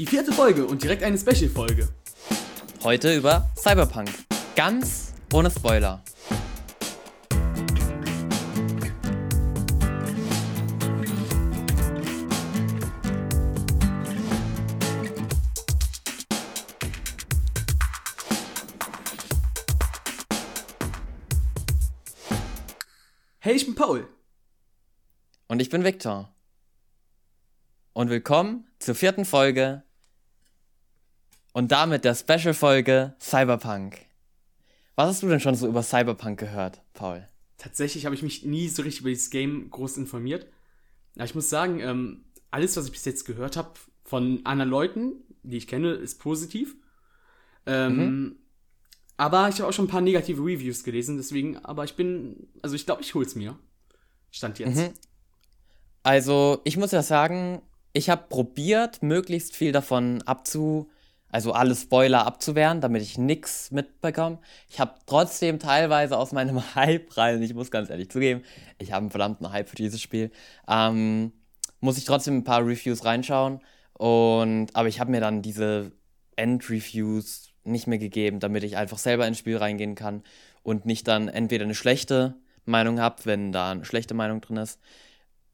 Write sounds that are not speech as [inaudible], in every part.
Die vierte Folge und direkt eine Special-Folge. Heute über Cyberpunk. Ganz ohne Spoiler. Hey, ich bin Paul. Und ich bin Viktor. Und willkommen zur vierten Folge und damit der Special-Folge Cyberpunk. Was hast du denn schon so über Cyberpunk gehört, Paul? Tatsächlich habe ich mich nie so richtig über dieses Game groß informiert. Aber ich muss sagen, ähm, alles, was ich bis jetzt gehört habe von anderen Leuten, die ich kenne, ist positiv. Ähm, Mhm. Aber ich habe auch schon ein paar negative Reviews gelesen, deswegen, aber ich bin, also ich glaube, ich hol's mir. Stand jetzt. Mhm. Also, ich muss ja sagen, ich habe probiert, möglichst viel davon abzu, also alle Spoiler abzuwehren, damit ich nichts mitbekomme. Ich habe trotzdem teilweise aus meinem [laughs] Hype rein, ich muss ganz ehrlich zugeben, ich habe einen verdammten Hype für dieses Spiel, ähm, muss ich trotzdem ein paar Reviews reinschauen. Und, aber ich habe mir dann diese End-Reviews nicht mehr gegeben, damit ich einfach selber ins Spiel reingehen kann und nicht dann entweder eine schlechte Meinung habe, wenn da eine schlechte Meinung drin ist,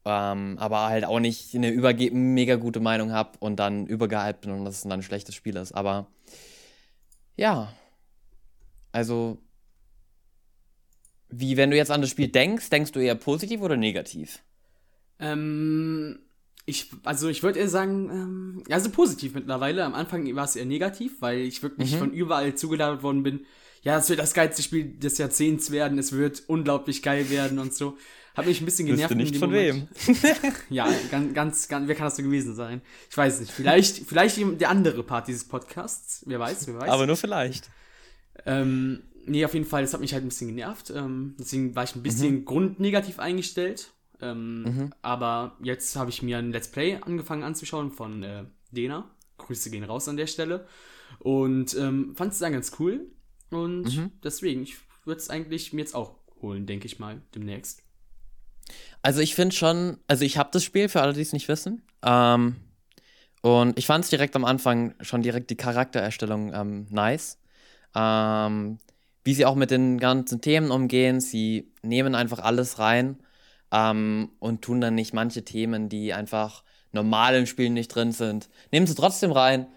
ähm, aber halt auch nicht eine überge mega gute Meinung habe und dann übergehypt bin und dass es dann ein schlechtes Spiel ist. Aber ja, also wie wenn du jetzt an das Spiel denkst, denkst du eher positiv oder negativ? Ähm, ich, also ich würde eher sagen, ähm, also positiv mittlerweile. Am Anfang war es eher negativ, weil ich wirklich Mhm. von überall zugeladen worden bin. Ja, es wird das geilste Spiel des Jahrzehnts werden, es wird unglaublich geil werden und so. Hat mich ein bisschen genervt. Wüsste nicht von Moment. Ja, ganz, ganz, ganz, wer kann das so gewesen sein? Ich weiß nicht. Vielleicht, vielleicht der andere Part dieses Podcasts. Wer weiß, wer weiß. Aber nur vielleicht. Ähm, nee, auf jeden Fall, das hat mich halt ein bisschen genervt. Ähm, deswegen war ich ein bisschen grundnegativ eingestellt. Ähm, Mhm. Aber jetzt habe ich mir ein Let's Play angefangen anzuschauen von äh, Dena. Grüße gehen raus an der Stelle. Und ähm, fand es dann ganz cool. Und Mhm. deswegen, ich würde es eigentlich mir jetzt auch holen, denke ich mal, demnächst. Also ich finde schon, also ich habe das Spiel, für alle, die es nicht wissen. Ähm, und ich fand es direkt am Anfang schon direkt die Charaktererstellung ähm, nice. Ähm, wie sie auch mit den ganzen Themen umgehen. Sie nehmen einfach alles rein ähm, und tun dann nicht manche Themen, die einfach normal im Spiel nicht drin sind. Nehmen sie trotzdem rein.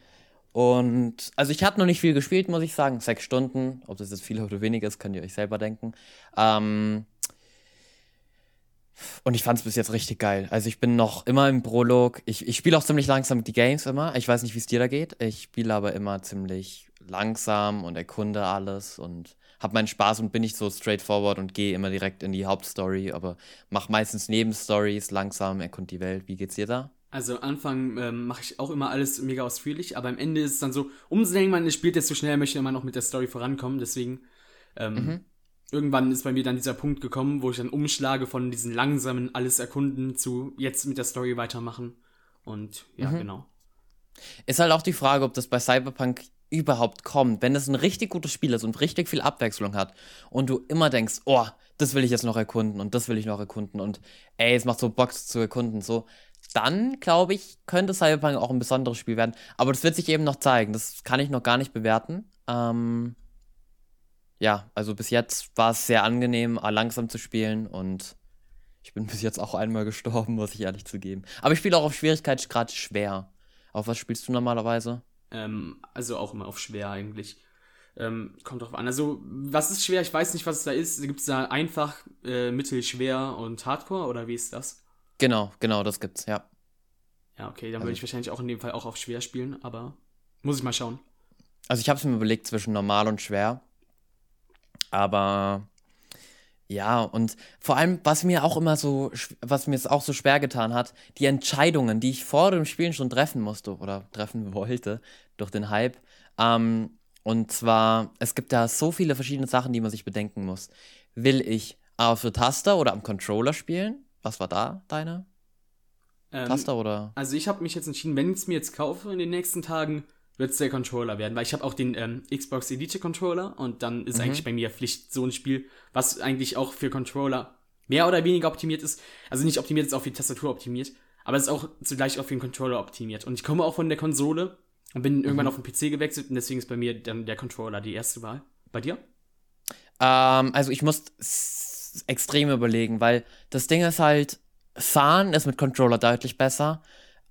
Und also ich habe noch nicht viel gespielt, muss ich sagen. Sechs Stunden. Ob das jetzt viel oder wenig ist, könnt ihr euch selber denken. Ähm, und ich fand es bis jetzt richtig geil. Also ich bin noch immer im Prolog. Ich, ich spiele auch ziemlich langsam die Games immer. Ich weiß nicht, wie es dir da geht. Ich spiele aber immer ziemlich langsam und erkunde alles und habe meinen Spaß und bin nicht so straightforward und gehe immer direkt in die Hauptstory, aber mache meistens Nebenstories langsam, erkund die Welt. Wie geht's dir da? Also am Anfang ähm, mache ich auch immer alles mega ausführlich, aber am Ende ist es dann so, umso länger man es spielt, desto schneller möchte man auch mit der Story vorankommen. Deswegen, ähm, Mhm. Irgendwann ist bei mir dann dieser Punkt gekommen, wo ich dann umschlage von diesen langsamen alles erkunden zu jetzt mit der Story weitermachen. Und ja, Mhm. genau. Ist halt auch die Frage, ob das bei Cyberpunk überhaupt kommt. Wenn es ein richtig gutes Spiel ist und richtig viel Abwechslung hat und du immer denkst, oh, das will ich jetzt noch erkunden und das will ich noch erkunden und ey, es macht so Bock zu erkunden, so, dann glaube ich, könnte Cyberpunk auch ein besonderes Spiel werden. Aber das wird sich eben noch zeigen. Das kann ich noch gar nicht bewerten. Ähm, ja, also bis jetzt war es sehr angenehm, langsam zu spielen und ich bin [laughs] bis jetzt auch einmal gestorben, muss ich ehrlich zugeben. Aber ich spiele auch auf Schwierigkeitsgrad schwer. Auf was spielst du normalerweise? Ähm, also auch immer auf schwer eigentlich. Ähm, kommt drauf an. Also, was ist schwer? Ich weiß nicht, was es da ist. Gibt es da einfach, äh, mittel, schwer und Hardcore oder wie ist das? Genau, genau, das gibt's, ja. Ja, okay, dann Also- würde ich wahrscheinlich auch in dem Fall auch auf schwer spielen, aber muss ich mal schauen. Also ich habe es mir überlegt zwischen normal und schwer. Aber ja, und vor allem, was mir auch immer so, was mir es auch so schwer getan hat, die Entscheidungen, die ich vor dem Spielen schon treffen musste oder treffen [laughs] wollte durch den Hype. Ähm, und zwar, es gibt da so viele verschiedene Sachen, die man sich bedenken muss. Will ich auf der Taste oder am Controller spielen? Was war da deine Ähm, Taste oder? Also ich habe mich jetzt entschieden, wenn ich es mir jetzt kaufe in den nächsten Tagen, wird es der Controller werden, weil ich habe auch den ähm, Xbox Elite Controller und dann ist Mhm. eigentlich bei mir Pflicht so ein Spiel, was eigentlich auch für Controller mehr oder weniger optimiert ist. Also nicht optimiert ist auch für die Tastatur optimiert, Aber es ist auch zugleich auch für den Controller optimiert. Und ich komme auch von der Konsole und bin irgendwann Mhm. auf den PC gewechselt und deswegen ist bei mir dann der Controller die erste Wahl. Bei dir? Ähm, also ich muss extrem überlegen, weil das Ding ist halt, fahren ist mit Controller deutlich besser,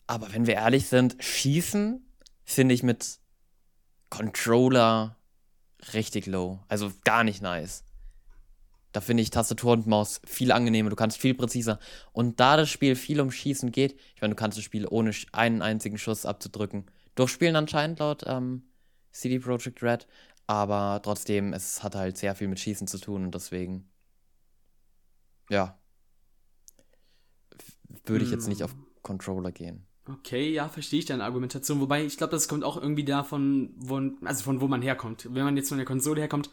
aber wenn wir ehrlich sind, schießen finde ich mit Controller richtig low. Also gar nicht nice. Da finde ich Tastatur und Maus viel angenehmer, du kannst viel präziser. Und da das Spiel viel um Schießen geht, ich meine, du kannst das Spiel ohne einen einzigen Schuss abzudrücken durchspielen anscheinend laut ähm, CD Projekt Red. Aber trotzdem, es hat halt sehr viel mit Schießen zu tun und deswegen, ja, würde ich jetzt nicht auf Controller gehen. Okay, ja, verstehe ich deine Argumentation. Wobei, ich glaube, das kommt auch irgendwie davon, wo, also von wo man herkommt. Wenn man jetzt von der Konsole herkommt,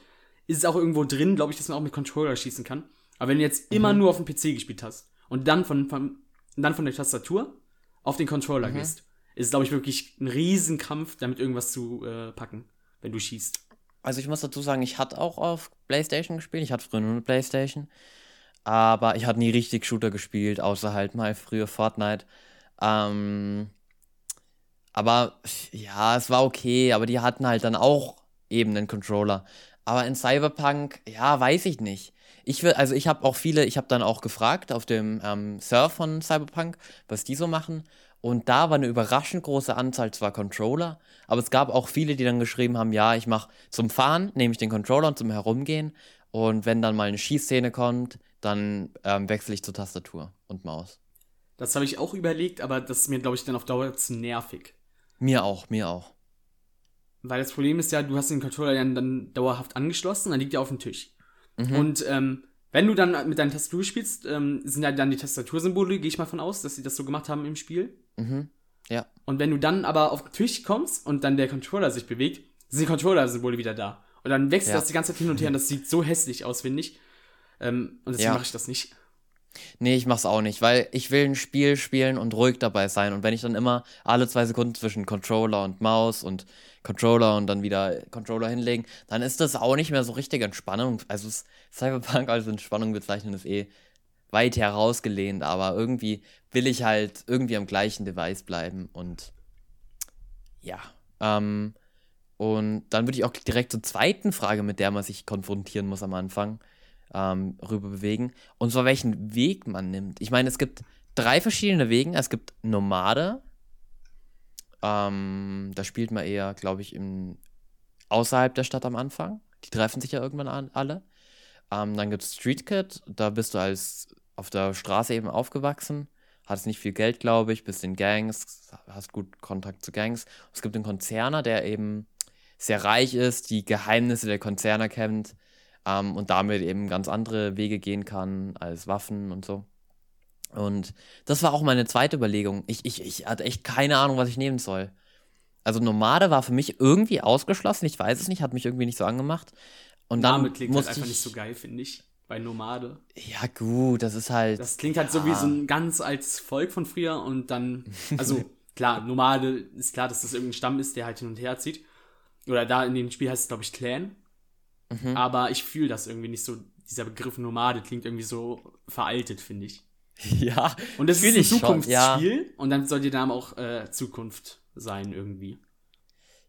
ist es auch irgendwo drin, glaube ich, dass man auch mit Controller schießen kann. Aber wenn du jetzt immer nur auf dem PC gespielt hast und dann von, von, dann von der Tastatur auf den Controller gehst, ist es, glaube ich, wirklich ein Riesenkampf, damit irgendwas zu äh, packen, wenn du schießt. Also ich muss dazu sagen, ich hatte auch auf PlayStation gespielt. Ich hatte früher nur eine PlayStation. Aber ich hatte nie richtig Shooter gespielt, außer halt mal früher Fortnite. Ähm, aber ja, es war okay, aber die hatten halt dann auch eben einen Controller. Aber in Cyberpunk, ja, weiß ich nicht. Ich will, also ich habe auch viele, ich habe dann auch gefragt auf dem ähm, Surf von Cyberpunk, was die so machen. Und da war eine überraschend große Anzahl zwar Controller, aber es gab auch viele, die dann geschrieben haben, ja, ich mache zum Fahren, nehme ich den Controller und zum Herumgehen. Und wenn dann mal eine Schießszene kommt, dann ähm, wechsle ich zur Tastatur und Maus. Das habe ich auch überlegt, aber das ist mir, glaube ich, dann auf Dauer zu nervig. Mir auch, mir auch. Weil das Problem ist ja, du hast den Controller dann, dann dauerhaft angeschlossen, dann liegt er auf dem Tisch. Mhm. Und ähm, wenn du dann mit deiner Tastatur spielst, ähm, sind ja dann die Tastatursymbole, gehe ich mal von aus, dass sie das so gemacht haben im Spiel. Mhm. Ja. Und wenn du dann aber auf den Tisch kommst und dann der Controller sich bewegt, sind die Controller-Symbole wieder da. Und dann wechselt Ja. das die ganze Zeit hin und her und das sieht so hässlich aus, finde ich. Ähm, und deswegen Ja. mache ich das nicht. Nee, ich mach's auch nicht, weil ich will ein Spiel spielen und ruhig dabei sein. Und wenn ich dann immer alle zwei Sekunden zwischen Controller und Maus und Controller und dann wieder Controller hinlegen, dann ist das auch nicht mehr so richtig Entspannung. Also Cyberpunk als Entspannung bezeichnen ist eh weit herausgelehnt, aber irgendwie will ich halt irgendwie am gleichen Device bleiben und ja. Ähm, und dann würde ich auch direkt zur zweiten Frage, mit der man sich konfrontieren muss am Anfang, ähm, rüber bewegen. Und zwar welchen Weg man nimmt. Ich meine, es gibt drei verschiedene Wegen. Es gibt Nomade. Ähm, da spielt man eher, glaube ich, im, außerhalb der Stadt am Anfang. Die treffen sich ja irgendwann an, alle. Ähm, dann gibt es Street Kid. Da bist du als auf der Straße eben aufgewachsen. Hattest nicht viel Geld, glaube ich, bist in Gangs, hast gut Kontakt zu Gangs. Es gibt einen Konzerner, der eben sehr reich ist, die Geheimnisse der Konzerne kennt ähm, und damit eben ganz andere Wege gehen kann als Waffen und so. Und das war auch meine zweite Überlegung. Ich, ich, ich hatte echt keine Ahnung, was ich nehmen soll. Also Nomade war für mich irgendwie ausgeschlossen, ich weiß es nicht, hat mich irgendwie nicht so angemacht. Und dann Name klingt halt einfach ich, nicht so geil, finde ich. Bei Nomade. Ja gut, das ist halt. Das klingt halt so wie Ja. so ein ganz altes Volk von früher und dann, also [laughs] klar, Nomade ist klar, dass das irgendein Stamm ist, der halt hin und her zieht. Oder da in dem Spiel heißt es, glaube ich, Clan. Mhm. Aber ich fühle das irgendwie nicht so. Dieser Begriff Nomade klingt irgendwie so veraltet, finde ich. [laughs] ja, Und das ist ein Zukunftsspiel und dann soll der Name auch äh, Zukunft sein irgendwie.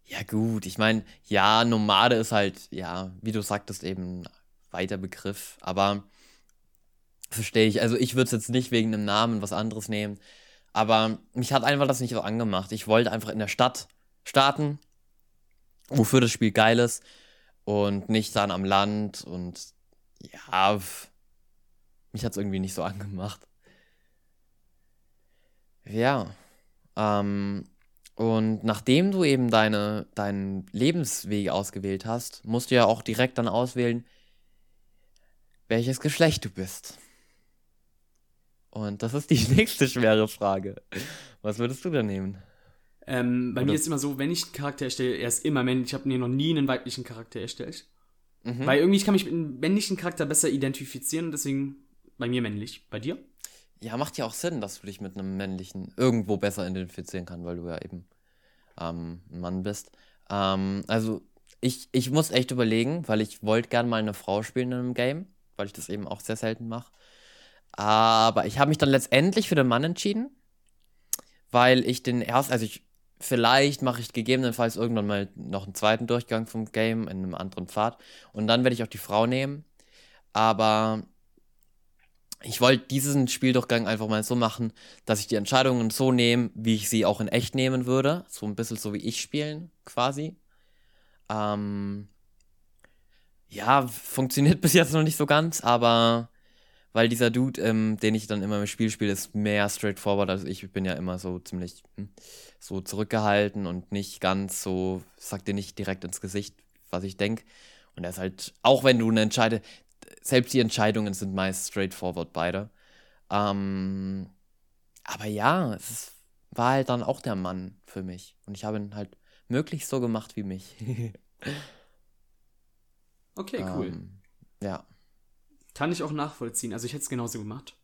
Ja, gut, ich meine, ja, Nomade ist halt, ja, wie du sagtest, eben ein weiter Begriff, aber verstehe ich. Also, ich würde es jetzt nicht wegen einem Namen was anderes nehmen, aber mich hat einfach das nicht so angemacht. Ich wollte einfach in der Stadt starten, wofür das Spiel geil ist und nicht dann am Land und ja, mich hat es irgendwie nicht so [laughs] angemacht. Ja, ähm, und nachdem du eben deine, deinen Lebensweg ausgewählt hast, musst du ja auch direkt dann auswählen, welches Geschlecht du bist. Und das ist die [laughs] nächste schwere Frage. Was würdest du denn nehmen? Ähm, bei Oder- mir ist immer so, wenn ich einen Charakter erstelle, er ist immer männlich. Ich habe mir noch nie einen weiblichen Charakter erstellt. Mhm. Weil irgendwie ich kann mich mit einem männlichen Charakter besser identifizieren und deswegen bei mir männlich. Bei dir? Ja, macht ja auch Sinn, dass du dich mit einem männlichen irgendwo besser identifizieren kannst, weil du ja eben ähm, ein Mann bist. Ähm, also ich, ich muss echt überlegen, weil ich wollte gern mal eine Frau spielen in einem Game, weil ich das eben auch sehr selten mache. Aber ich habe mich dann letztendlich für den Mann entschieden. weil ich den erst, also ich, vielleicht mache ich gegebenenfalls irgendwann mal noch einen zweiten Durchgang vom Game in einem anderen Pfad und dann werde ich auch die Frau nehmen. Aber ich wollte diesen Spieldurchgang einfach mal so machen, dass ich die Entscheidungen so nehme, wie ich sie auch in echt nehmen würde. So ein bisschen so wie ich spielen, quasi. Ähm, ja, funktioniert [laughs] bis jetzt noch nicht so ganz, aber weil dieser Dude, ähm, den ich dann immer im Spiel spiele, ist mehr straightforward. Also ich bin ja immer so ziemlich hm, so zurückgehalten und nicht ganz so, sagt dir nicht direkt ins Gesicht, was ich denke. Und er ist halt, auch wenn du eine Entscheide, selbst die Entscheidungen sind meist straightforward beide. Ähm, aber ja, es ist, war halt dann auch der Mann für mich. Und ich habe ihn halt möglichst so gemacht wie mich. [laughs] okay, cool. Ähm, ja. Kann ich auch nachvollziehen. Also ich hätte es genauso gemacht.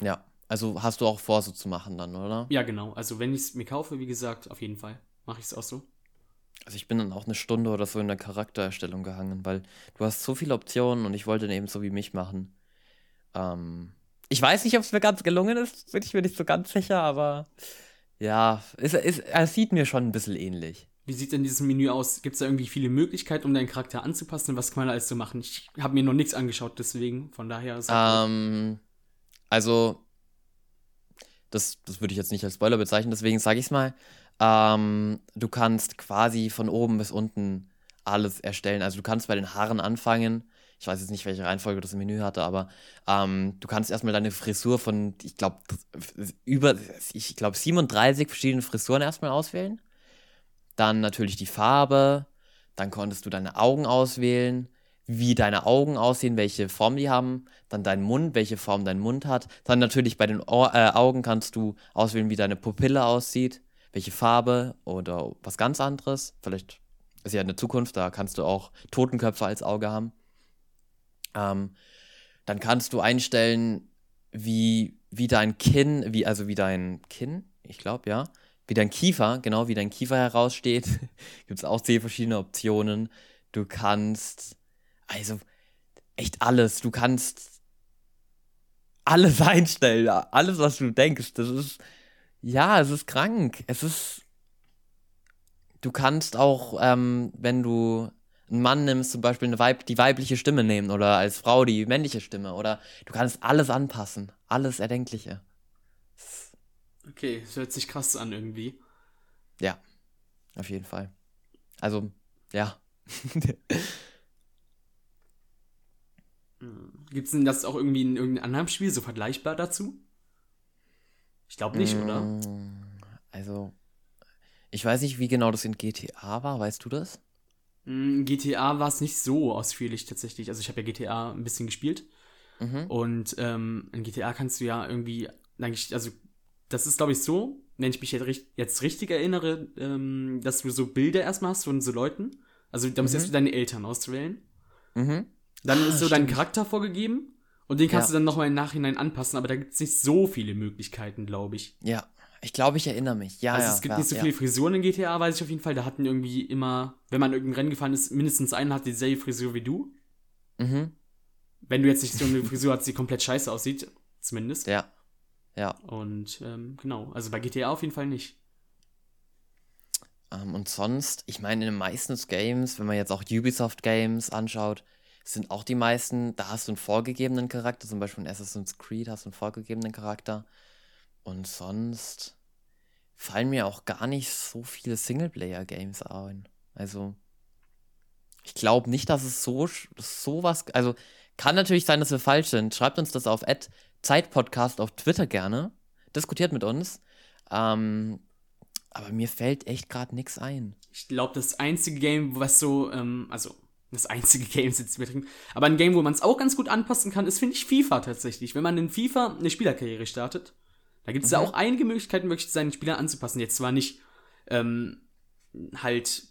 Ja. Also hast du auch vor, so zu machen dann, oder? Ja, genau. Also wenn ich es mir kaufe, wie gesagt, auf jeden Fall. Mache ich es auch so. Also ich bin dann auch eine Stunde oder so in der Charaktererstellung gehangen, weil du hast so viele Optionen und ich wollte eben so wie mich machen. Ähm, ich weiß nicht, ob es mir ganz gelungen ist, bin ich mir nicht so ganz sicher, aber ja, es, es, es sieht mir schon ein bisschen ähnlich. Wie sieht denn dieses Menü aus? Gibt es da irgendwie viele Möglichkeiten, um deinen Charakter anzupassen? Was kann man alles so machen? Ich habe mir noch nichts angeschaut, deswegen, von daher. Ähm, also, das, das würde ich jetzt nicht als Spoiler bezeichnen, deswegen sage ich es mal. Ähm, du kannst quasi von oben bis unten alles erstellen. Also du kannst bei den Haaren anfangen. Ich weiß jetzt nicht, welche Reihenfolge das im Menü hatte, aber ähm, du kannst erstmal deine Frisur von, ich glaube, über, ich glaube, 37 verschiedene Frisuren erstmal auswählen. Dann natürlich die Farbe. Dann konntest du deine Augen auswählen, wie deine Augen aussehen, welche Form die haben. Dann dein Mund, welche Form dein Mund hat. Dann natürlich bei den Ohr äh, Augen kannst du auswählen, wie deine Pupille aussieht welche Farbe oder was ganz anderes. Vielleicht ist ja in der Zukunft, da kannst du auch Totenköpfe als Auge haben. Ähm, dann kannst du einstellen, wie, wie dein Kinn, wie, also wie dein Kinn, ich glaube, ja, wie dein Kiefer, genau wie dein Kiefer heraussteht. [laughs] Gibt es auch zehn verschiedene Optionen. Du kannst, also echt alles. Du kannst alles [laughs] einstellen, alles, was du denkst. Das ist ja, es ist krank. Es ist. Du kannst auch, ähm, wenn du einen Mann nimmst, zum Beispiel eine Weib die weibliche Stimme nehmen oder als Frau die männliche Stimme oder du kannst alles anpassen. Alles Erdenkliche. Okay, das hört sich krass an irgendwie. Ja, auf jeden Fall. Also, ja. [laughs] Gibt es denn das auch irgendwie in irgendeinem anderen Spiel so vergleichbar dazu? Ich glaube nicht, oder? Mm, also, ich weiß nicht, wie genau das in GTA war. Weißt du das? In mm, GTA war es nicht so ausführlich tatsächlich. Also ich habe ja GTA ein bisschen gespielt. Mhm. Und ähm, in GTA kannst du ja irgendwie, eigentlich, also das ist glaube ich so, wenn ich mich jetzt richtig erinnere, ähm, dass du so Bilder erstmal hast von so Leuten. Also da musst du mhm. erst deine Eltern auswählen. Mhm. Dann ah, ist so stimmt. dein Charakter vorgegeben. Und den kannst ja. du dann nochmal im Nachhinein anpassen, aber da gibt es nicht so viele Möglichkeiten, glaube ich. Ja, ich glaube, ich erinnere mich. Ja, also ja, es gibt ja, nicht so viele Frisuren in GTA, weiß ich auf jeden Fall. Da hatten irgendwie immer, wenn man irgendein Rennen gefahren ist, mindestens einer hat dieselbe Frisur wie du. Mhm. Wenn du jetzt nicht so eine Frisur hast, die komplett scheiße aussieht, zumindest. Ja. Ja. Und ähm, genau, also bei GTA auf jeden Fall nicht. Um, ähm, und sonst, ich meine, in den meisten Games, wenn man jetzt auch Ubisoft Games anschaut, sind auch die meisten, da hast du einen vorgegebenen Charakter, zum Beispiel in Assassin's Creed hast du einen vorgegebenen Charakter. Und sonst fallen mir auch gar nicht so viele Singleplayer-Games ein. Also, ich glaube nicht, dass es so, so was, also kann natürlich sein, dass wir falsch sind. Schreibt uns das auf Zeitpodcast auf Twitter gerne. Diskutiert mit uns. Ähm, aber mir fällt echt gerade nichts ein. Ich glaube, das einzige Game, was so, ähm, also das einzige [laughs] Game ist jetzt übertrieben. Aber ein Game, wo man es auch ganz gut anpassen kann, ist, finde ich, FIFA tatsächlich. Wenn man in FIFA eine Spielerkarriere startet, da gibt es mhm. ja auch einige Möglichkeiten, wirklich seinen Spieler anzupassen. Jetzt zwar nicht ähm, halt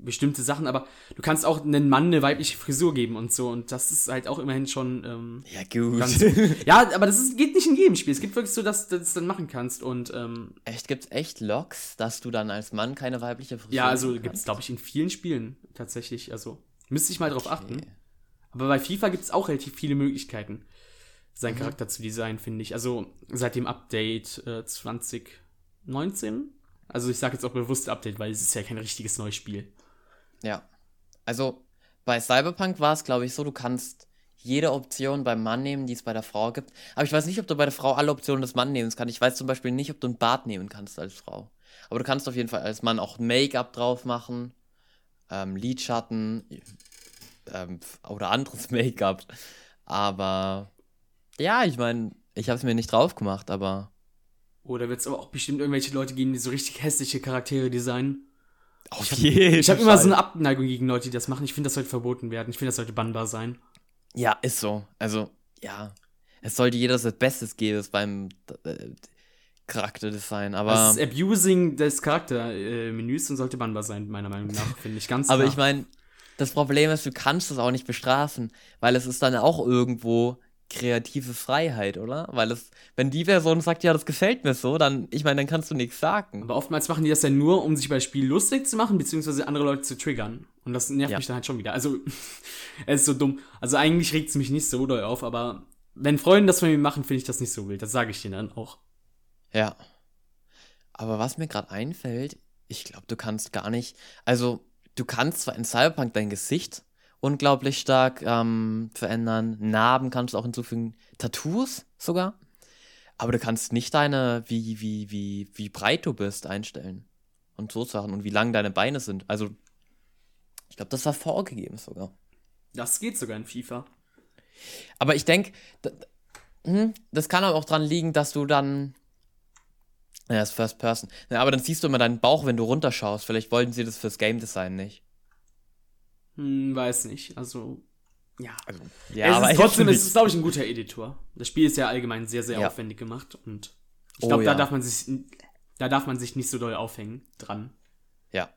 bestimmte Sachen, aber du kannst auch einem Mann eine weibliche Frisur geben und so. Und das ist halt auch immerhin schon. Ähm, ja, gut. [laughs] gut. Ja, aber das ist, geht nicht in jedem Spiel. Es gibt wirklich so, dass, dass du das dann machen kannst. Und, ähm, echt, gibt's echt Logs, dass du dann als Mann keine weibliche Frisur Ja, also gibt es, glaube ich, in vielen Spielen tatsächlich. Also. Müsste ich mal drauf achten. Aber bei FIFA gibt es auch relativ viele Möglichkeiten, seinen mhm. Charakter zu designen, finde ich. Also seit dem Update äh, 20, 19. Also ich sage jetzt auch bewusst Update, weil es ist ja kein richtiges neues Spiel. Ja. Also bei Cyberpunk war es, glaube ich, so, du kannst jede Option beim Mann nehmen, die es bei der Frau gibt. Aber ich weiß nicht, ob du bei der Frau alle Optionen des Mann nehmen kannst. Ich weiß zum Beispiel nicht, ob du ein Bart nehmen kannst als Frau. Aber du kannst auf jeden Fall als Mann auch Make-up drauf machen, ähm, Lidschatten ähm, oder anderes [laughs] Make-up. Aber ja, ich meine, ich habe es mir nicht drauf gemacht, aber. Oder wird es aber auch bestimmt irgendwelche Leute geben, die so richtig hässliche Charaktere designen? Auf ich jeden hab, Ich habe immer so eine Abneigung gegen Leute, die das machen. Ich finde, das sollte verboten werden. Ich finde, das sollte bannbar sein. Ja, ist so. Also, ja. Es sollte jeder das Bestes geben beim äh, Charakterdesign, aber. Das ist Abusing des Charaktermenüs und sollte bannbar sein, meiner Meinung nach, finde ich ganz Aber klar. ich meine, das Problem ist, du kannst es auch nicht bestrafen, weil es ist dann auch irgendwo kreative Freiheit, oder? Weil es, wenn die Person sagt, ja, das gefällt mir so, dann, ich meine, dann kannst du nichts sagen. Aber oftmals machen die das ja nur, um sich bei Spiel lustig zu machen, beziehungsweise andere Leute zu triggern. Und das nervt Ja. mich dann halt schon wieder. Also, [laughs] es ist so dumm. Also eigentlich regt es mich nicht so doll auf, aber wenn Freunde das von mir machen, finde ich das nicht so wild. Das sage ich denen dann auch. Ja. Aber was mir gerade einfällt, ich glaube, du kannst gar nicht, also du kannst zwar in Cyberpunk dein Gesicht unglaublich stark ähm, verändern, Narben kannst du auch hinzufügen, Tattoos sogar, aber du kannst nicht deine, wie, wie, wie, wie breit du bist, einstellen. Und so Sachen und wie lang deine Beine sind. Also, ich glaube, das war vorgegeben sogar. Das geht sogar in FIFA. Aber ich denke, das kann aber auch dran liegen, dass du dann. Ja, ist First Person. Ja, aber dann siehst du immer deinen Bauch, wenn du runterschaust. Vielleicht wollten sie das fürs Game Design nicht. Hm, weiß nicht. Also, ja. Also, es aber ist trotzdem, schon es ist, glaube ich, ein guter Editor. Das Spiel ist ja allgemein sehr, sehr Ja. aufwendig gemacht und ich Oh glaube, da ja. darf man sich, da darf man sich nicht so doll aufhängen dran. Ja.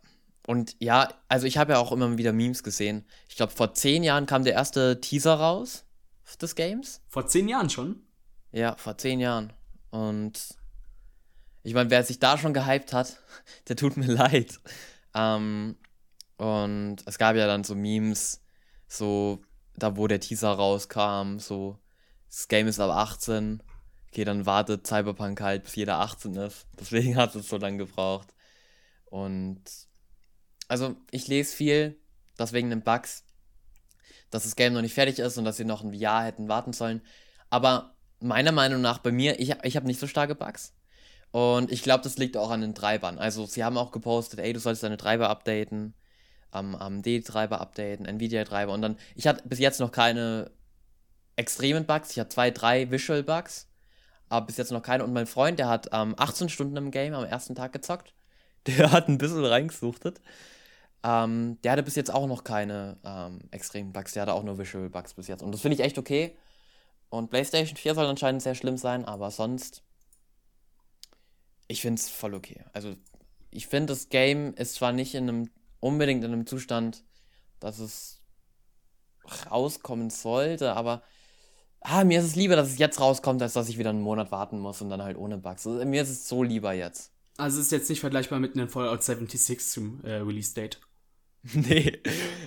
Und ja, also ich habe ja auch immer wieder Memes gesehen. Ich glaube, vor zehn Jahren kam der erste Teaser raus des Games. Vor zehn Jahren schon. Ja, vor zehn Jahren. Und ich meine, wer sich da schon gehypt hat, [laughs] der tut mir leid. Ähm, und es gab ja dann so Memes, so da wo der Teaser rauskam, so das Game ist ab 18. Okay, dann wartet Cyberpunk halt, bis jeder 18 ist. Deswegen [laughs] hat es so lange gebraucht. Und also ich lese viel, dass wegen den Bugs, dass das Game noch nicht fertig ist und dass sie noch ein Jahr hätten warten sollen. Aber meiner Meinung nach bei mir, ich, ich habe nicht so starke Bugs. Und ich glaube, das liegt auch an den Treibern. Also sie haben auch gepostet, ey, du sollst deine Treiber updaten, am AMD-Treiber updaten, Nvidia-Treiber. Und dann, ich hatte bis jetzt noch keine extremen Bugs. Ich hatte zwei, drei Visual-Bugs, aber bis jetzt noch keine. Und mein Freund, der hat ähm, 18 Stunden im Game am ersten Tag gezockt. [laughs] Der hat ein bisschen reingesuchtet. Ähm, der hatte bis jetzt auch noch keine ähm, extremen Bugs. Der hatte auch nur Visual Bugs bis jetzt. Und das finde ich echt okay. Und PlayStation 4 soll anscheinend sehr schlimm sein, aber sonst. Ich finde es voll okay. Also, ich finde, das Game ist zwar nicht in einem, unbedingt in einem Zustand, dass es rauskommen sollte, aber ah, mir ist es lieber, dass es jetzt rauskommt, als dass ich wieder einen Monat warten muss und dann halt ohne Bugs. Also, mir ist es so lieber jetzt. Also es ist jetzt nicht vergleichbar mit einem Fallout 76 zum äh, Release-Date. [laughs] Nee,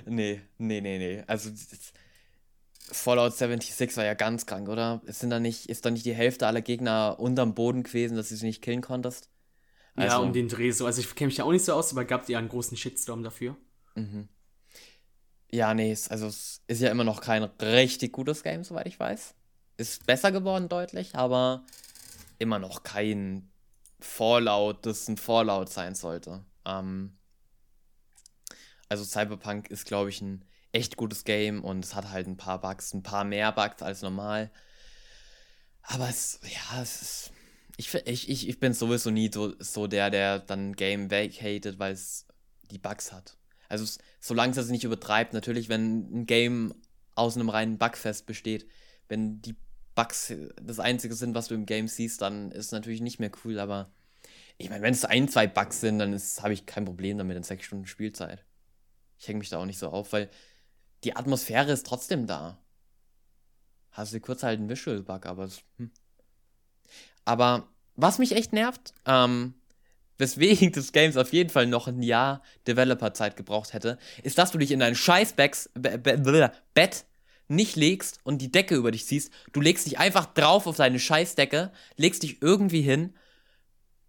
nee, nee, nee, nee. Also Fallout 76 war ja ganz krank, oder? Es sind da nicht, ist da nicht die Hälfte aller Gegner unterm Boden gewesen, dass du sie nicht killen konntest? ja, Also- um den Dreh so. Also ich kenne mich ja auch nicht so aus, aber gab ja einen großen Shitstorm dafür. Ja, nee, es, also es ist ja immer noch kein richtig gutes Game, soweit ich weiß. Ist besser geworden deutlich, aber immer noch kein Fallout, das ein Fallout sein sollte. Ähm, also Cyberpunk ist, glaube ich, ein echt gutes Game und es hat halt ein paar Bugs, ein paar mehr Bugs als normal. Aber es, ja, es ist. Ich, ich, ich, bin sowieso nie so, so der, der dann Game vacated, weil es die Bugs hat. Also es, solange es nicht übertreibt, natürlich, wenn ein Game aus einem reinen Bugfest besteht, wenn die Bugs das Einzige sind, was du im Game siehst, dann ist es natürlich nicht mehr cool, aber ich meine, wenn es ein, zwei Bugs sind, dann habe ich kein Problem damit in sechs Stunden Spielzeit. Ich hänge mich da auch nicht so auf, weil die Atmosphäre ist trotzdem da. Hast du kurz halt einen Visual-Bug, aber es, hm. Aber was mich echt nervt, ähm, weswegen [laughs] des Games auf jeden Fall noch ein Jahr Developer-Zeit gebraucht hätte, ist, dass du dich in dein scheiß Bett nicht legst und die Decke über dich ziehst. Du legst dich einfach drauf auf deine Scheißdecke, legst dich irgendwie hin.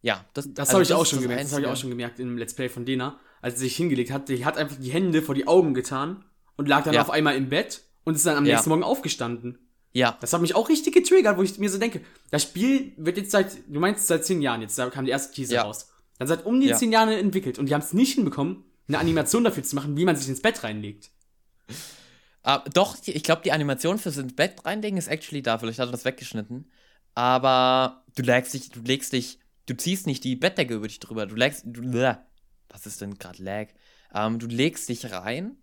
Ja, das, Das also habe ich das auch schon das gemerkt. Das habe ich auch Einzige. schon gemerkt im Let's Play von Dena, als sie sich hingelegt hat. Die hat einfach die Hände vor die Augen getan und lag dann Ja. auf einmal im Bett und ist dann am Ja. nächsten Morgen aufgestanden. Ja, Das hat mich auch richtig getriggert, wo ich mir so denke, das Spiel wird jetzt seit, du meinst seit zehn Jahren jetzt, da kam die erste Teaser Ja. raus. Dann seit um die zehn Jahren entwickelt und die haben es nicht hinbekommen, eine Animation dafür zu machen, wie man sich ins Bett reinlegt. Ah, doch, ich glaube, die Animation fürs ins Bett reinlegen ist actually da. Vielleicht hat er das weggeschnitten. Aber du legst dich, du legst dich, du ziehst nicht die Bettdecke über dich drüber. Du legst, du, was ist denn gerade lag? Ähm, du legst dich rein,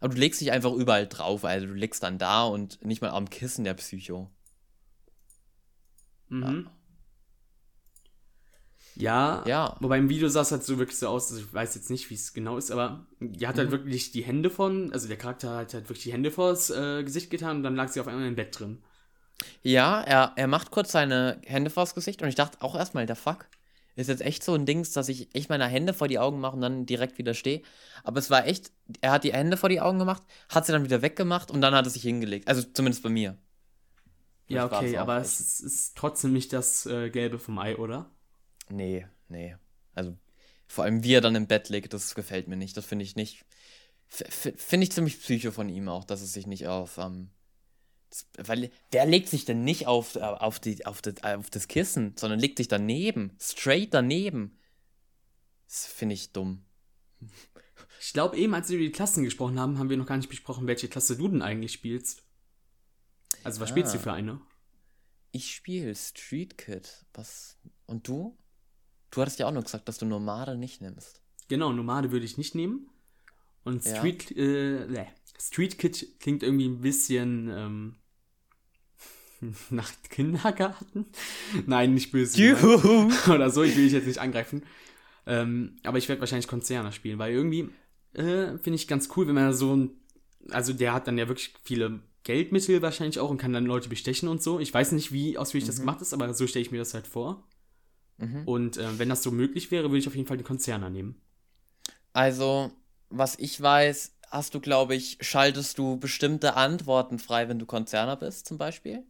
aber du legst dich einfach überall drauf. Also du legst dann da und nicht mal am Kissen der Psycho. Mhm. Ja. Ja. Wobei im Video sah es halt so wirklich so aus, also ich weiß jetzt nicht, wie es genau ist, aber die hat Mhm. halt wirklich die Hände von, also der Charakter hat halt wirklich die Hände vors äh, Gesicht getan und dann lag sie auf einmal im Bett drin. Ja, er, er macht kurz seine Hände vors Gesicht und ich dachte auch erstmal, der Fuck. Ist jetzt echt so ein Dings, dass ich echt meine Hände vor die Augen mache und dann direkt wieder stehe. Aber es war echt, er hat die Hände vor die Augen gemacht, hat sie dann wieder weggemacht und dann hat er sich hingelegt. Also zumindest bei mir. Ja, Vielleicht okay, es aber echt- es ist, trotzdem nicht das äh, Gelbe vom Ei, oder? Nee, nee. Also vor allem wie er dann im Bett liegt, das gefällt mir nicht. Das finde ich nicht. Finde ich ziemlich psycho von ihm auch, dass es sich nicht auf. Ähm, weil wer legt sich denn nicht auf, äh, auf, die, auf, das, auf das Kissen, sondern legt sich daneben. Straight daneben. Das finde ich dumm. Ich glaube, eben als wir über die Klassen gesprochen haben, haben wir noch gar nicht besprochen, welche Klasse du denn eigentlich spielst. Also, was spielst du Ah. für eine? Ich spiele Street Kid. Was? Und du? Du hattest ja auch nur gesagt, dass du Nomade nicht nimmst. Genau, Nomade würde ich nicht nehmen. Und Ja. Street, äh, nee. Street Kid klingt irgendwie ein bisschen ähm, [laughs] nach Kindergarten. Nein, nicht böse. [laughs] Oder so, ich will dich jetzt nicht angreifen. Ähm, aber ich werde wahrscheinlich Konzerne spielen, weil irgendwie äh, finde ich ganz cool, wenn man so ein. Also der hat dann ja wirklich viele Geldmittel wahrscheinlich auch und kann dann Leute bestechen und so. Ich weiß nicht, wie ausführlich das gemacht ist, aber so stelle ich mir das halt vor. Mhm. Und äh, wenn das so möglich wäre, würde ich auf jeden Fall den Konzerner nehmen. Also, was ich weiß, hast du, glaube ich, schaltest du bestimmte Antworten frei, wenn du Konzerner bist, zum Beispiel.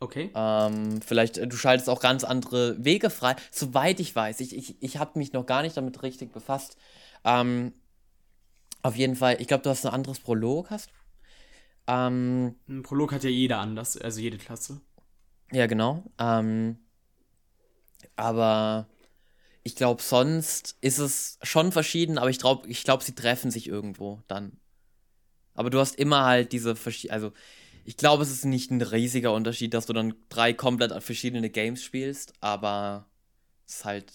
Okay. Ähm, vielleicht, äh, du schaltest auch ganz andere Wege frei. Soweit ich weiß, ich, ich, ich habe mich noch gar nicht damit richtig befasst. Ähm, auf jeden Fall, ich glaube, du hast ein anderes Prolog, hast du? Ähm, Ein Prolog hat ja jeder anders, also jede Klasse. Ja, genau. Ähm, aber ich glaube, sonst ist es schon verschieden, aber ich glaube, ich glaub, sie treffen sich irgendwo dann. Aber du hast immer halt diese verschiedenen, also ich glaube, es ist nicht ein riesiger Unterschied, dass du dann drei komplett verschiedene Games spielst, aber es ist halt,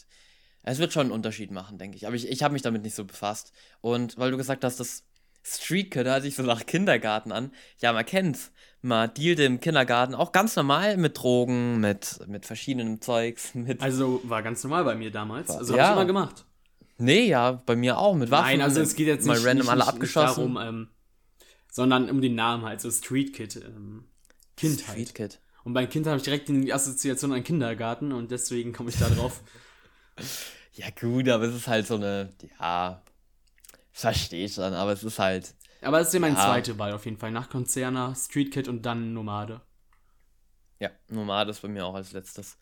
es wird schon einen Unterschied machen, denke ich. Aber ich, ich habe mich damit nicht so befasst. Und weil du gesagt hast, das Street Kid hört sich so nach Kindergarten an. Ja, man kennt's. Man dealte im Kindergarten auch ganz normal mit Drogen, mit, mit verschiedenem Zeugs, [laughs] mit. Also war ganz normal bei mir damals. Also Ja. habe ich immer gemacht. Nee, ja, bei mir auch, mit Waffen. Nein, also es geht jetzt mal nicht, random nicht, alle nicht, abgeschossen. nicht darum, ähm, sondern um den Namen halt, so Street Kid. Ähm, Kindheit. Street Kid. Und bei Kind habe ich direkt die Assoziation an Kindergarten und deswegen komme ich da drauf. [laughs] Ja, gut, aber es ist halt so eine, ja, verstehe ich dann, aber es ist halt, Aber das ist ja meine Ja. zweite Wahl auf jeden Fall. Nach Konzerner, Street Kid und dann Nomade. ja, Nomade ist bei mir auch als letztes.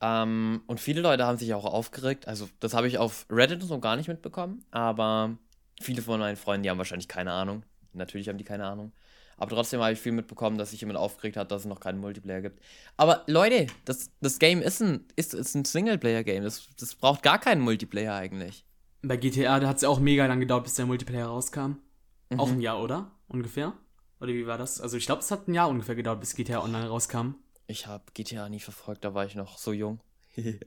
Ähm, und viele Leute haben sich auch aufgeregt, also das habe ich auf Reddit so gar nicht mitbekommen, aber viele von meinen Freunden, die haben wahrscheinlich keine Ahnung. Natürlich haben die keine Ahnung. Aber trotzdem habe ich viel mitbekommen, dass sich jemand aufgeregt hat, dass es noch keinen Multiplayer gibt. Aber Leute, das, das Game ist ein, ist, ist ein Singleplayer-Game. Das, das braucht gar keinen Multiplayer eigentlich. Bei GTA, da hat es ja auch mega lang gedauert, bis der Multiplayer rauskam. Auch Mhm. ein Jahr, oder? Ungefähr? Oder wie war das? Also ich glaube, es hat ein Jahr ungefähr gedauert, bis GTA Online rauskam. Ich habe GTA nie verfolgt, da war ich noch so jung. [laughs]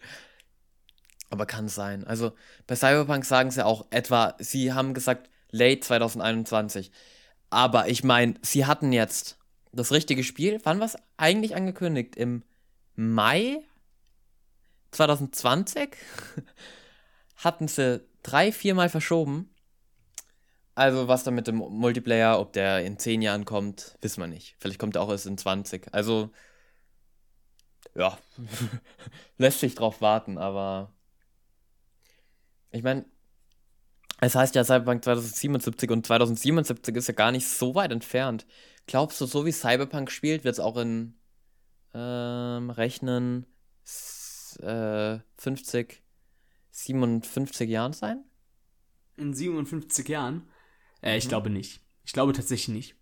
Aber kann sein. Also bei Cyberpunk sagen sie auch etwa, sie haben gesagt late 2021. Aber ich meine, sie hatten jetzt das richtige Spiel. Wann war es eigentlich angekündigt? Im Mai 2020? [laughs] hatten sie drei, viermal verschoben. Also was dann mit dem Multiplayer, ob der in zehn Jahren kommt, wissen wir nicht. Vielleicht kommt er auch erst in 20. Also ja, [laughs] lässt sich drauf warten, aber ich meine, es heißt ja Cyberpunk 2077 und 2077 ist ja gar nicht so weit entfernt. Glaubst du, so wie Cyberpunk spielt, wird es auch in ähm, Rechnen äh, 50, 57 Jahren sein? In 57 Jahren? Äh, ich Mhm. glaube nicht. Ich glaube tatsächlich nicht.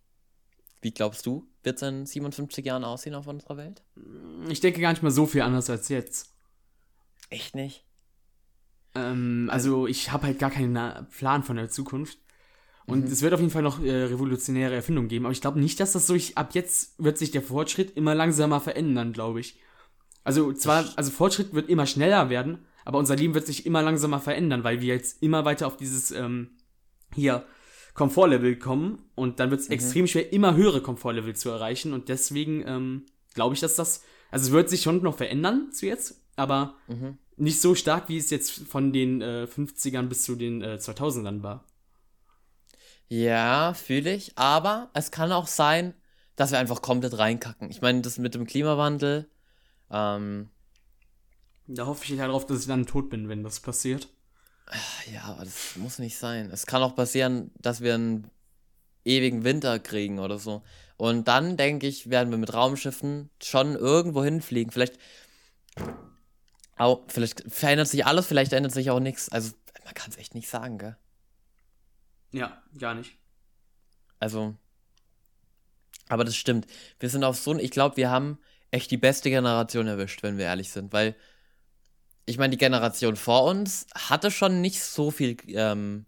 Wie glaubst du, wird es in 57 Jahren aussehen auf unserer Welt? Ich denke gar nicht mal so viel anders als jetzt. Echt nicht? Ähm, also ich habe halt gar keinen Plan von der Zukunft. Und es wird auf jeden Fall noch äh, revolutionäre Erfindungen geben, aber ich glaube nicht, dass das so, ich, ab jetzt wird sich der Fortschritt immer langsamer verändern, glaube ich. Also zwar, also Fortschritt wird immer schneller werden, aber unser Leben wird sich immer langsamer verändern, weil wir jetzt immer weiter auf dieses ähm, hier Komfortlevel kommen und dann wird es extrem schwer, immer höhere Komfortlevel zu erreichen und deswegen ähm, glaube ich, dass das, also es wird sich schon noch verändern zu jetzt, aber Mhm. nicht so stark, wie es jetzt von den äh, 50ern bis zu den äh, 2000ern war. Ja, fühle ich. Aber es kann auch sein, dass wir einfach komplett reinkacken. Ich meine, das mit dem Klimawandel, ähm, Da hoffe ich halt darauf, dass ich dann tot bin, wenn das passiert. Ja, aber das muss nicht sein. Es kann auch passieren, dass wir einen ewigen Winter kriegen oder so. Und dann, denke ich, werden wir mit Raumschiffen schon irgendwo hinfliegen. Vielleicht, auch, vielleicht verändert sich alles, vielleicht ändert sich auch nichts. Also, man kann es echt nicht sagen, gell? Ja, gar nicht. Also, aber das stimmt. Wir sind auf so ein, ich glaube, wir haben echt die beste Generation erwischt, wenn wir ehrlich sind, weil ich meine, die Generation vor uns hatte schon nicht so viel ähm,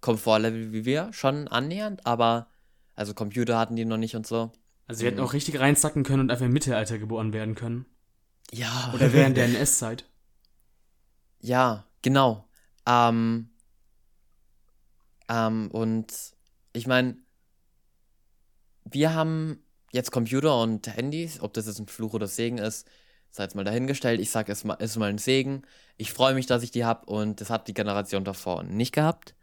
Komfortlevel wie wir, schon annähernd, aber also Computer hatten die noch nicht und so. Also wir hätten auch richtig reinzacken können und einfach im Mittelalter geboren werden können. Ja. Oder während der [laughs] NS-Zeit. Ja, genau. Ähm, ähm, und ich meine, wir haben jetzt Computer und Handys, ob das jetzt ein Fluch oder Segen ist, sei jetzt mal dahingestellt. Ich sage, es ist mal ein Segen. Ich freue mich, dass ich die habe und das hat die Generation davor nicht gehabt.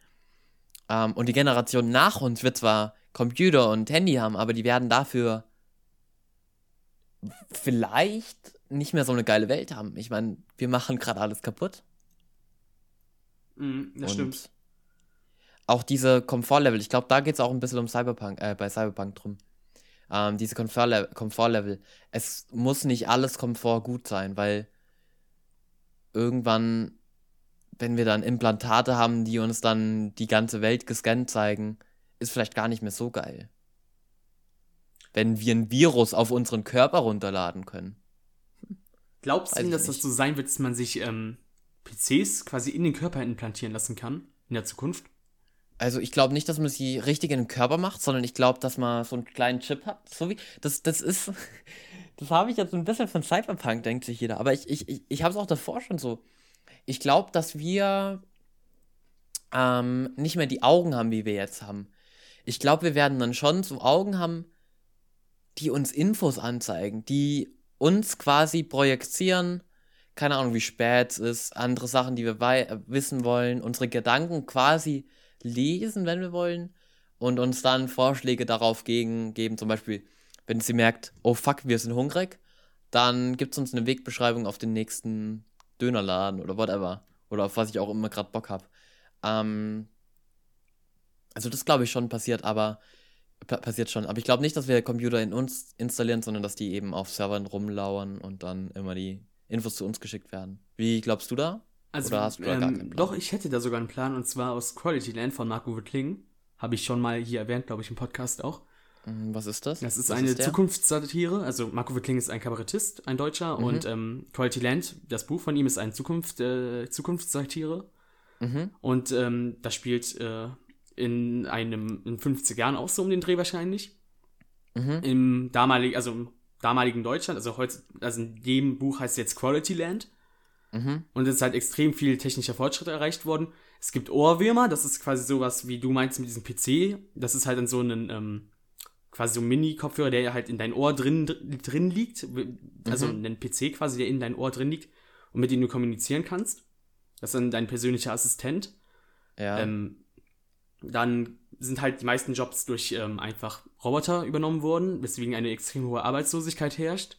Ähm, und die Generation nach uns wird zwar Computer und Handy haben, aber die werden dafür vielleicht nicht mehr so eine geile Welt haben. Ich meine, wir machen gerade alles kaputt. Mhm, das und stimmt. Auch diese Komfortlevel, ich glaube, da geht es auch ein bisschen um Cyberpunk, äh, bei Cyberpunk drum. Ähm, diese Komfortlevel, Komfortlevel. Es muss nicht alles Komfort gut sein, weil irgendwann, wenn wir dann Implantate haben, die uns dann die ganze Welt gescannt zeigen, ist vielleicht gar nicht mehr so geil. Wenn wir ein Virus auf unseren Körper runterladen können. Glaubst du denn, dass das so sein wird, dass man sich ähm, PCs quasi in den Körper implantieren lassen kann? In der Zukunft? Also ich glaube nicht, dass man sie richtig in den Körper macht, sondern ich glaube, dass man so einen kleinen Chip hat. So wie, das, das ist, [laughs] das habe ich jetzt ein bisschen von Cyberpunk, denkt sich jeder. Aber ich, ich, ich, ich habe es auch davor schon so. Ich glaube, dass wir ähm, nicht mehr die Augen haben, wie wir jetzt haben. Ich glaube, wir werden dann schon so Augen haben, die uns Infos anzeigen, die uns quasi projizieren, keine Ahnung, wie spät es ist, andere Sachen, die wir wissen wollen, unsere Gedanken quasi lesen, wenn wir wollen, und uns dann Vorschläge darauf gegen, geben. Zum Beispiel, wenn sie merkt, oh fuck, wir sind hungrig, dann gibt es uns eine Wegbeschreibung auf den nächsten Dönerladen oder whatever. Oder auf was ich auch immer gerade Bock habe. Ähm, also das glaube ich schon passiert, aber pa passiert schon. Aber ich glaube nicht, dass wir Computer in uns installieren, sondern dass die eben auf Servern rumlauern und dann immer die Infos zu uns geschickt werden. Wie glaubst du da? Also, Oder hast du da gar keinen ähm, Plan? doch, ich hätte da sogar einen Plan, und zwar aus Quality Land von Marco Kling. Habe ich schon mal hier erwähnt, glaube ich, im Podcast auch. Hm, Was ist das? Das ist Was eine der? Zukunftssatire. Also Marco Wittling ist ein Kabarettist, ein Deutscher. Mhm. Und ähm, Quality Land, das Buch von ihm, ist eine Zukunft, äh, Zukunftssatire. Mhm. Und ähm, das spielt äh, in einem in 50 Jahren auch so um den Dreh wahrscheinlich. Mhm. Im damaligen, also im damaligen Deutschland, also heute, also in dem Buch heißt es jetzt Quality Land. Mhm. Und es ist halt extrem viel technischer Fortschritt erreicht worden. Es gibt Ohrwürmer, das ist quasi sowas, wie du meinst mit diesem PC. Das ist halt dann so ein, ähm, quasi so ein Mini-Kopfhörer, der halt in dein Ohr drin, drin liegt. Also Mhm. ein PC quasi, der in dein Ohr drin liegt und mit dem du kommunizieren kannst. Das ist dann dein persönlicher Assistent. Ja. Ähm, dann sind halt die meisten Jobs durch ähm, einfach Roboter übernommen worden, weswegen eine extrem hohe Arbeitslosigkeit herrscht.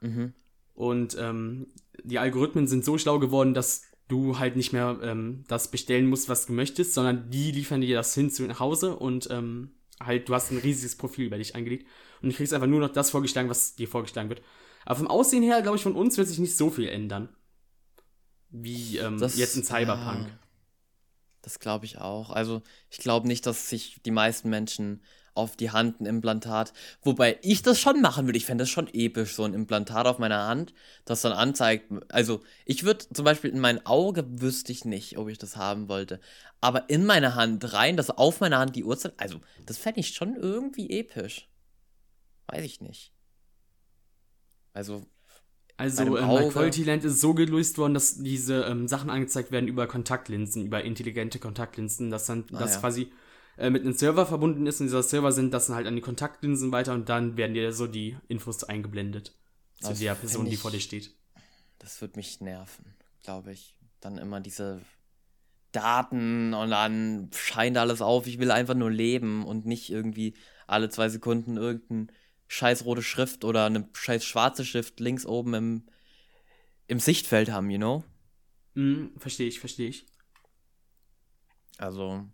mhm. Und ähm, die Algorithmen sind so schlau geworden, dass du halt nicht mehr ähm, das bestellen musst, was du möchtest, sondern die liefern dir das hin zu nach Hause und ähm, halt, du hast ein riesiges Profil über dich eingelegt und du kriegst einfach nur noch das vorgeschlagen, was dir vorgeschlagen wird. Aber vom Aussehen her, glaube ich, von uns wird sich nicht so viel ändern. Wie ähm, Das- jetzt in Cyberpunk. ja. Das glaube ich auch. Also, ich glaube nicht, dass sich die meisten Menschen auf die Hand ein Implantat, wobei ich das schon machen würde. Ich fände das schon episch, so ein Implantat auf meiner Hand, das dann anzeigt. Also, ich würde zum Beispiel in mein Auge wüsste ich nicht, ob ich das haben wollte. Aber in meine Hand rein, dass auf meiner Hand die Uhrzeit, also, das fände ich schon irgendwie episch. Weiß ich nicht. Also, Also ähm, bei Auge. Quality Land ist so gelöst worden, dass diese ähm, Sachen angezeigt werden über Kontaktlinsen, über intelligente Kontaktlinsen, dass dann Ah, das ja. quasi äh, mit einem Server verbunden ist und dieser Server sind das dann halt an die Kontaktlinsen weiter und dann werden dir so die Infos eingeblendet zu Das der Person, die ich- vor dir steht. Das wird mich nerven, glaube ich. Dann immer diese Daten und dann scheint alles auf. Ich will einfach nur leben und nicht irgendwie alle zwei Sekunden irgendeine scheiß rote Schrift oder eine scheiß schwarze Schrift links oben im, im Sichtfeld haben, you know? Mhm, verstehe ich, verstehe ich. Also,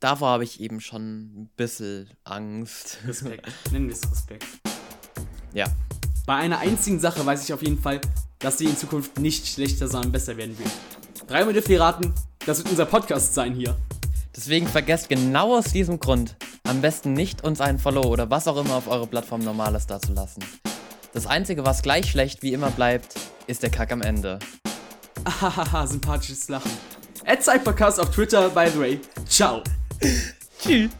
davor habe ich eben schon ein bisschen Angst. Respekt. [laughs] Nennen wir es Respekt. ja. Bei einer einzigen Sache weiß ich auf jeden Fall, dass sie in Zukunft nicht schlechter, sondern besser werden wird. Dreimal dürft ihr raten, das wird unser Podcast sein hier. Deswegen vergesst genau aus diesem Grund am besten nicht uns einen Follow oder was auch immer auf eurer Plattform Normales dazulassen. Das Einzige, was gleich schlecht wie immer bleibt, ist der Kack am Ende. Hahaha, sympathisches Lachen. At Cybercast auf Twitter, by the way. Ciao. [laughs] 去